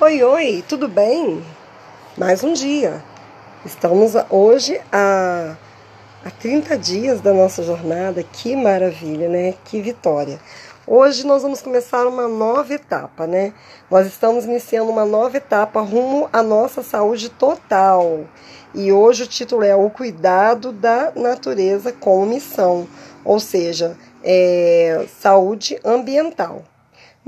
Oi, oi, tudo bem? Mais um dia. Estamos hoje a, a 30 dias da nossa jornada. Que maravilha, né? Que vitória. Hoje nós vamos começar uma nova etapa, né? Nós estamos iniciando uma nova etapa rumo à nossa saúde total. E hoje o título é O Cuidado da Natureza como Missão, ou seja, é, saúde ambiental.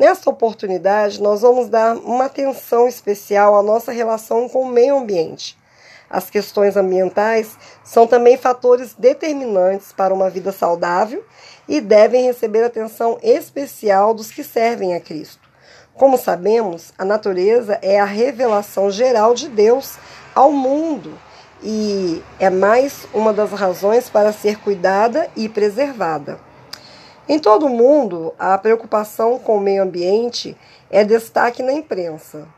Nessa oportunidade, nós vamos dar uma atenção especial à nossa relação com o meio ambiente. As questões ambientais são também fatores determinantes para uma vida saudável e devem receber atenção especial dos que servem a Cristo. Como sabemos, a natureza é a revelação geral de Deus ao mundo e é mais uma das razões para ser cuidada e preservada. Em todo o mundo, a preocupação com o meio ambiente é destaque na imprensa.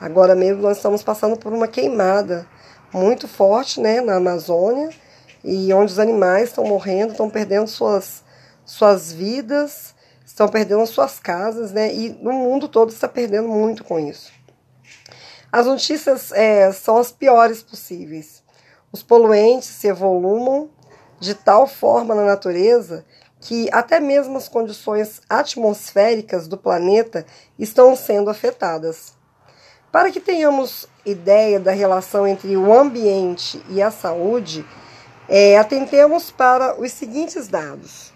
Agora mesmo nós estamos passando por uma queimada muito forte né, na Amazônia e onde os animais estão morrendo, estão perdendo suas, suas vidas, estão perdendo suas casas, né? E no mundo todo está perdendo muito com isso. As notícias é, são as piores possíveis. Os poluentes se evolumam de tal forma na natureza que até mesmo as condições atmosféricas do planeta estão sendo afetadas. Para que tenhamos ideia da relação entre o ambiente e a saúde, é, atentemos para os seguintes dados.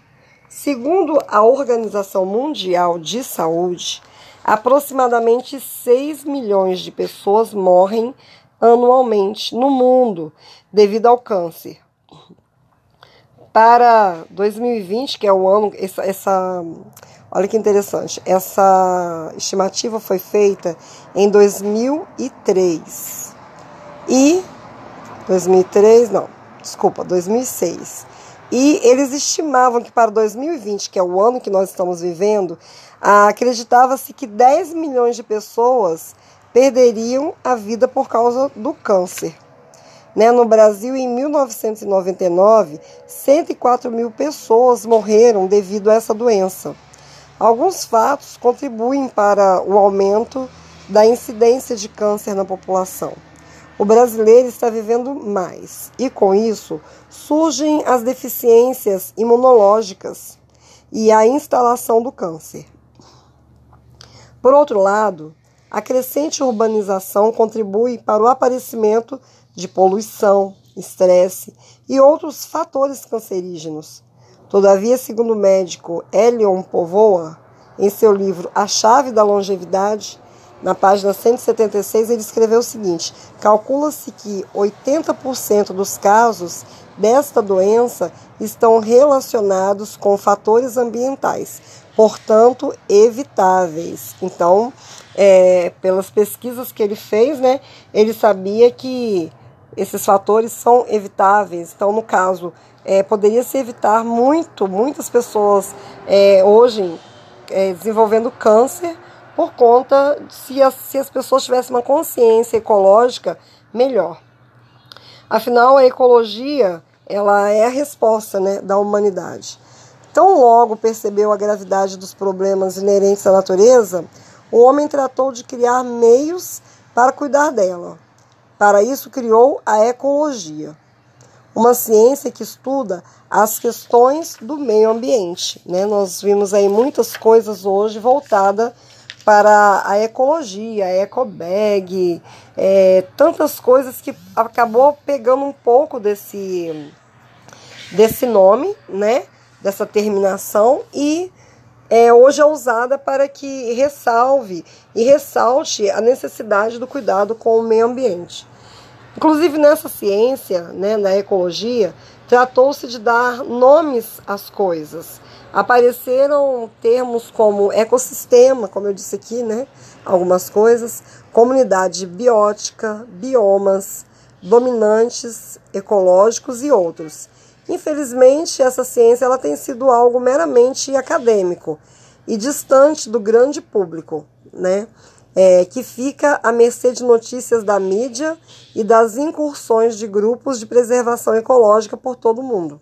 Segundo a Organização Mundial de Saúde, aproximadamente 6 milhões de pessoas morrem anualmente no mundo devido ao câncer, para 2020, que é o ano, essa, essa, olha que interessante, essa estimativa foi feita em 2003 e 2003, não, desculpa, 2006. E eles estimavam que para 2020, que é o ano que nós estamos vivendo, acreditava-se que 10 milhões de pessoas perderiam a vida por causa do câncer. Né? No Brasil, em 1999, 104 mil pessoas morreram devido a essa doença. Alguns fatos contribuem para o aumento da incidência de câncer na população. O brasileiro está vivendo mais e, com isso, surgem as deficiências imunológicas e a instalação do câncer. Por outro lado, a crescente urbanização contribui para o aparecimento de poluição, estresse e outros fatores cancerígenos. Todavia, segundo o médico Elion Povoa, em seu livro A Chave da Longevidade, na página 176, ele escreveu o seguinte: calcula-se que 80% dos casos desta doença estão relacionados com fatores ambientais, portanto, evitáveis. Então, é, pelas pesquisas que ele fez, né, ele sabia que esses fatores são evitáveis. Então, no caso, é, poderia se evitar muito, muitas pessoas é, hoje é, desenvolvendo câncer por conta se as, se as pessoas tivessem uma consciência ecológica melhor. Afinal, a ecologia ela é a resposta né, da humanidade. Tão logo percebeu a gravidade dos problemas inerentes à natureza, o homem tratou de criar meios para cuidar dela. Para isso, criou a ecologia, uma ciência que estuda as questões do meio ambiente. Né? Nós vimos aí muitas coisas hoje voltadas para a ecologia, a ecobag, é, tantas coisas que acabou pegando um pouco desse, desse nome, né? dessa terminação e é, hoje é usada para que ressalve e ressalte a necessidade do cuidado com o meio ambiente. Inclusive nessa ciência, né, na ecologia, tratou-se de dar nomes às coisas. Apareceram termos como ecossistema, como eu disse aqui, né, algumas coisas, comunidade biótica, biomas, dominantes ecológicos e outros. Infelizmente, essa ciência ela tem sido algo meramente acadêmico e distante do grande público, né? É, que fica à mercê de notícias da mídia e das incursões de grupos de preservação ecológica por todo o mundo.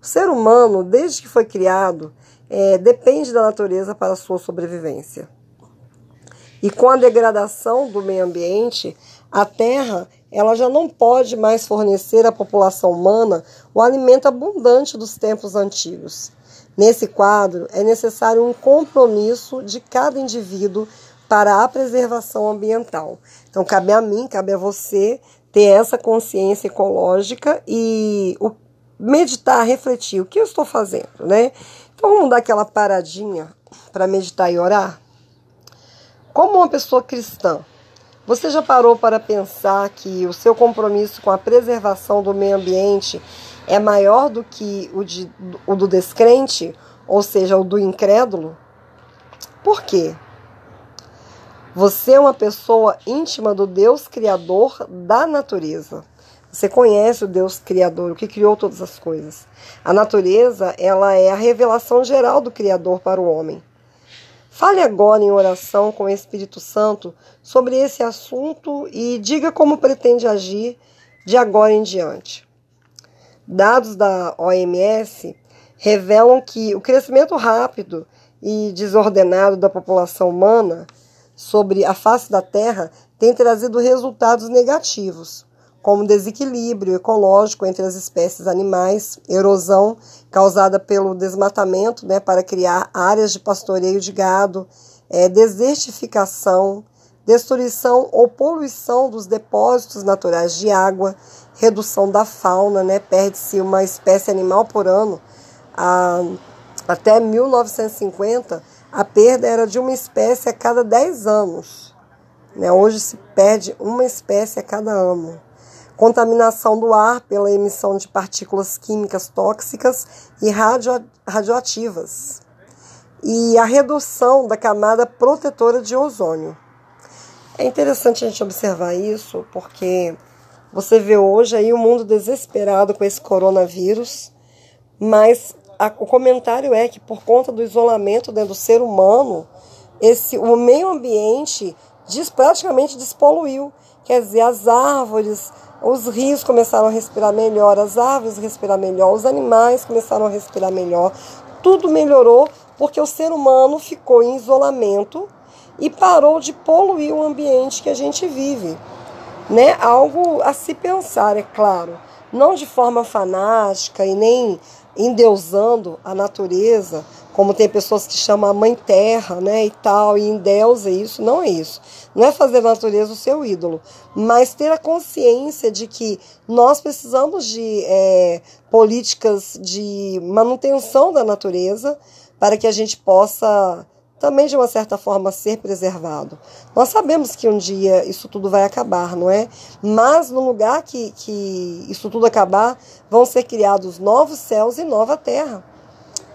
O ser humano, desde que foi criado, é, depende da natureza para a sua sobrevivência. E com a degradação do meio ambiente, a terra ela já não pode mais fornecer à população humana o alimento abundante dos tempos antigos. Nesse quadro, é necessário um compromisso de cada indivíduo para a preservação ambiental. Então, cabe a mim, cabe a você ter essa consciência ecológica e o, meditar, refletir o que eu estou fazendo, né? Então, vamos dar aquela paradinha para meditar e orar? Como uma pessoa cristã, você já parou para pensar que o seu compromisso com a preservação do meio ambiente é maior do que o, de, o do descrente, ou seja, o do incrédulo? Por quê? Você é uma pessoa íntima do Deus Criador da natureza. Você conhece o Deus Criador, o que criou todas as coisas. A natureza, ela é a revelação geral do Criador para o homem. Fale agora em oração com o Espírito Santo sobre esse assunto e diga como pretende agir de agora em diante. Dados da OMS revelam que o crescimento rápido e desordenado da população humana sobre a face da Terra tem trazido resultados negativos como desequilíbrio ecológico entre as espécies animais, erosão causada pelo desmatamento né, para criar áreas de pastoreio de gado, é, desertificação, destruição ou poluição dos depósitos naturais de água, redução da fauna, né, perde-se uma espécie animal por ano. A, até 1950, a perda era de uma espécie a cada 10 anos. Né? Hoje se perde uma espécie a cada ano contaminação do ar pela emissão de partículas químicas tóxicas e radio, radioativas, e a redução da camada protetora de ozônio. É interessante a gente observar isso porque você vê hoje aí o um mundo desesperado com esse coronavírus, mas a, o comentário é que por conta do isolamento dentro do ser humano, esse o meio ambiente praticamente despoluiu. Quer dizer, as árvores, os rios começaram a respirar melhor, as árvores respirar melhor, os animais começaram a respirar melhor. Tudo melhorou porque o ser humano ficou em isolamento e parou de poluir o ambiente que a gente vive. Né? Algo a se pensar, é claro. Não de forma fanática e nem endeusando a natureza, como tem pessoas que chamam a mãe terra, né, e tal, e endeusa isso, não é isso. Não é fazer a natureza o seu ídolo, mas ter a consciência de que nós precisamos de é, políticas de manutenção da natureza para que a gente possa também de uma certa forma ser preservado. Nós sabemos que um dia isso tudo vai acabar, não é? Mas no lugar que, que isso tudo acabar, vão ser criados novos céus e nova terra.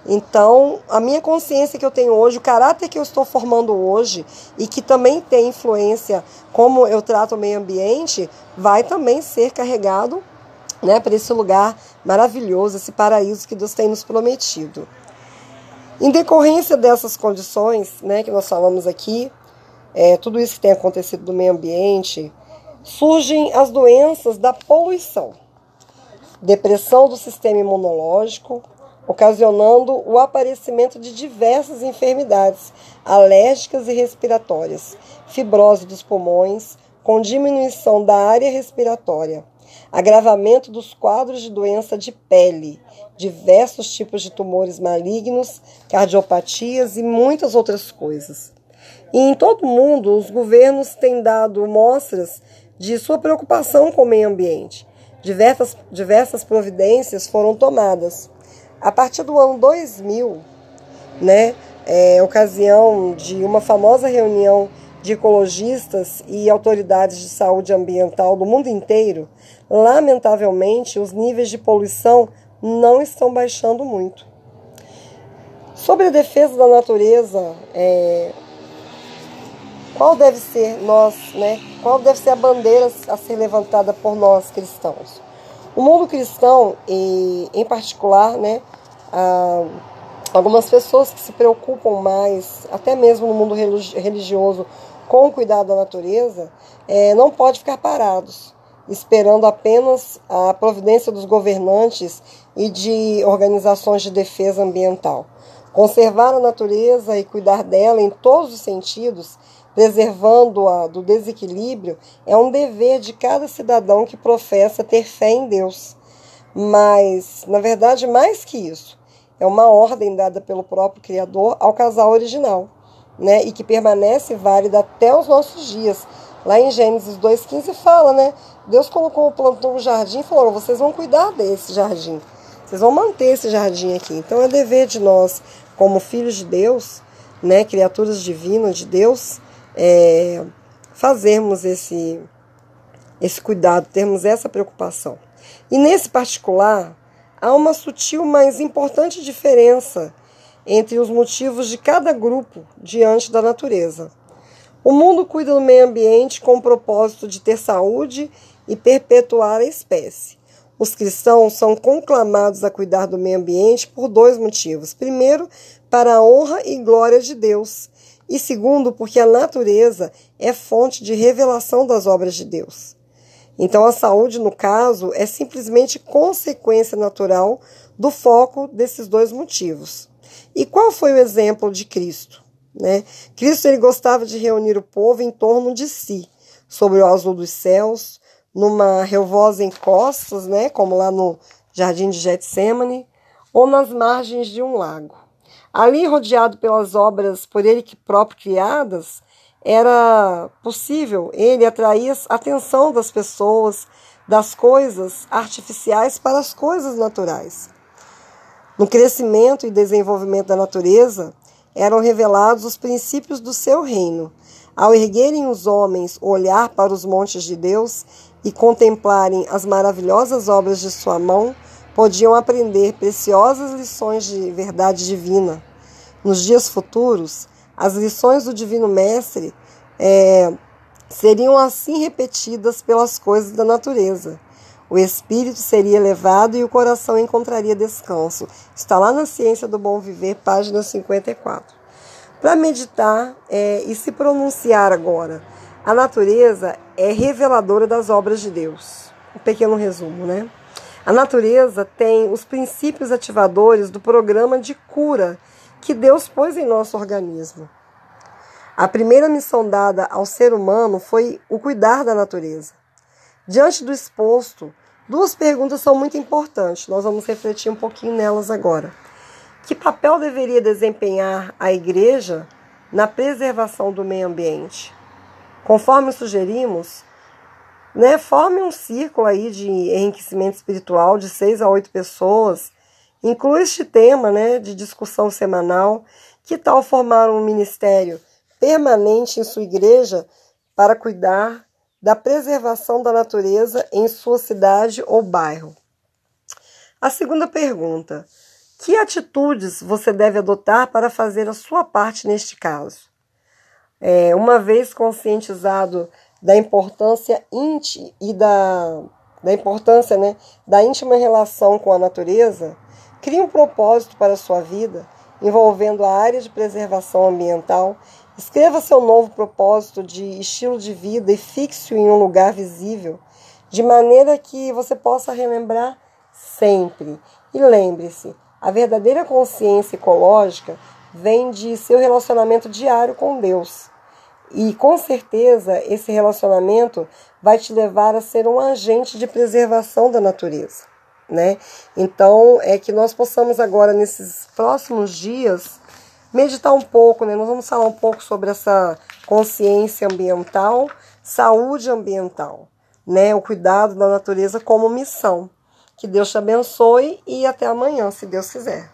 Então, a minha consciência que eu tenho hoje, o caráter que eu estou formando hoje e que também tem influência como eu trato o meio ambiente, vai também ser carregado né, para esse lugar maravilhoso, esse paraíso que Deus tem nos prometido. Em decorrência dessas condições né, que nós falamos aqui, é, tudo isso que tem acontecido no meio ambiente, surgem as doenças da poluição, depressão do sistema imunológico, ocasionando o aparecimento de diversas enfermidades alérgicas e respiratórias, fibrose dos pulmões, com diminuição da área respiratória, agravamento dos quadros de doença de pele, diversos tipos de tumores malignos, cardiopatias e muitas outras coisas. E em todo o mundo, os governos têm dado mostras de sua preocupação com o meio ambiente. Diversas, diversas providências foram tomadas a partir do ano 2000, né, é, ocasião de uma famosa reunião de ecologistas e autoridades de saúde ambiental do mundo inteiro, lamentavelmente os níveis de poluição não estão baixando muito. Sobre a defesa da natureza, é, qual deve ser nós, né? Qual deve ser a bandeira a ser levantada por nós cristãos? O mundo cristão, e, em particular, né, algumas pessoas que se preocupam mais, até mesmo no mundo religioso, com o cuidado da natureza, é, não pode ficar parados, esperando apenas a providência dos governantes e de organizações de defesa ambiental. Conservar a natureza e cuidar dela em todos os sentidos preservando-a do desequilíbrio, é um dever de cada cidadão que professa ter fé em Deus. Mas, na verdade, mais que isso, é uma ordem dada pelo próprio Criador ao casal original, né? E que permanece válida até os nossos dias. Lá em Gênesis 2,15 fala, né? Deus colocou, plantou um jardim e falou: vocês vão cuidar desse jardim. Vocês vão manter esse jardim aqui. Então é dever de nós, como filhos de Deus, né, criaturas divinas de Deus, é, fazermos esse, esse cuidado, termos essa preocupação. E nesse particular, há uma sutil, mas importante diferença entre os motivos de cada grupo diante da natureza. O mundo cuida do meio ambiente com o propósito de ter saúde e perpetuar a espécie. Os cristãos são conclamados a cuidar do meio ambiente por dois motivos. Primeiro, para a honra e glória de Deus, e segundo, porque a natureza é fonte de revelação das obras de Deus. Então, a saúde, no caso, é simplesmente consequência natural do foco desses dois motivos. E qual foi o exemplo de Cristo? Né? Cristo ele gostava de reunir o povo em torno de si, sobre o azul dos céus, numa relvosa em costas, né? como lá no Jardim de Getsemane, ou nas margens de um lago. Ali, rodeado pelas obras por ele próprio criadas, era possível ele atrair a atenção das pessoas, das coisas artificiais para as coisas naturais. No crescimento e desenvolvimento da natureza, eram revelados os princípios do seu reino. Ao erguerem os homens o olhar para os montes de Deus e contemplarem as maravilhosas obras de sua mão, podiam aprender preciosas lições de verdade divina. Nos dias futuros, as lições do Divino Mestre é, seriam assim repetidas pelas coisas da natureza. O espírito seria elevado e o coração encontraria descanso. Está lá na Ciência do Bom Viver, página 54. Para meditar é, e se pronunciar agora, a natureza é reveladora das obras de Deus. Um pequeno resumo, né? A natureza tem os princípios ativadores do programa de cura que Deus pôs em nosso organismo. A primeira missão dada ao ser humano foi o cuidar da natureza. Diante do exposto, duas perguntas são muito importantes. Nós vamos refletir um pouquinho nelas agora. Que papel deveria desempenhar a igreja na preservação do meio ambiente? Conforme sugerimos, né, forme um círculo aí de enriquecimento espiritual de seis a oito pessoas. Inclui este tema né, de discussão semanal. Que tal formar um ministério permanente em sua igreja para cuidar da preservação da natureza em sua cidade ou bairro? A segunda pergunta: que atitudes você deve adotar para fazer a sua parte neste caso? É, uma vez conscientizado da importância íntima e da, da importância né, da íntima relação com a natureza, crie um propósito para a sua vida envolvendo a área de preservação ambiental. Escreva seu novo propósito de estilo de vida e fixe-o em um lugar visível, de maneira que você possa relembrar sempre. E lembre-se, a verdadeira consciência ecológica vem de seu relacionamento diário com Deus. E com certeza esse relacionamento vai te levar a ser um agente de preservação da natureza, né? Então é que nós possamos agora nesses próximos dias meditar um pouco, né? Nós vamos falar um pouco sobre essa consciência ambiental, saúde ambiental, né? O cuidado da natureza como missão. Que Deus te abençoe e até amanhã, se Deus quiser.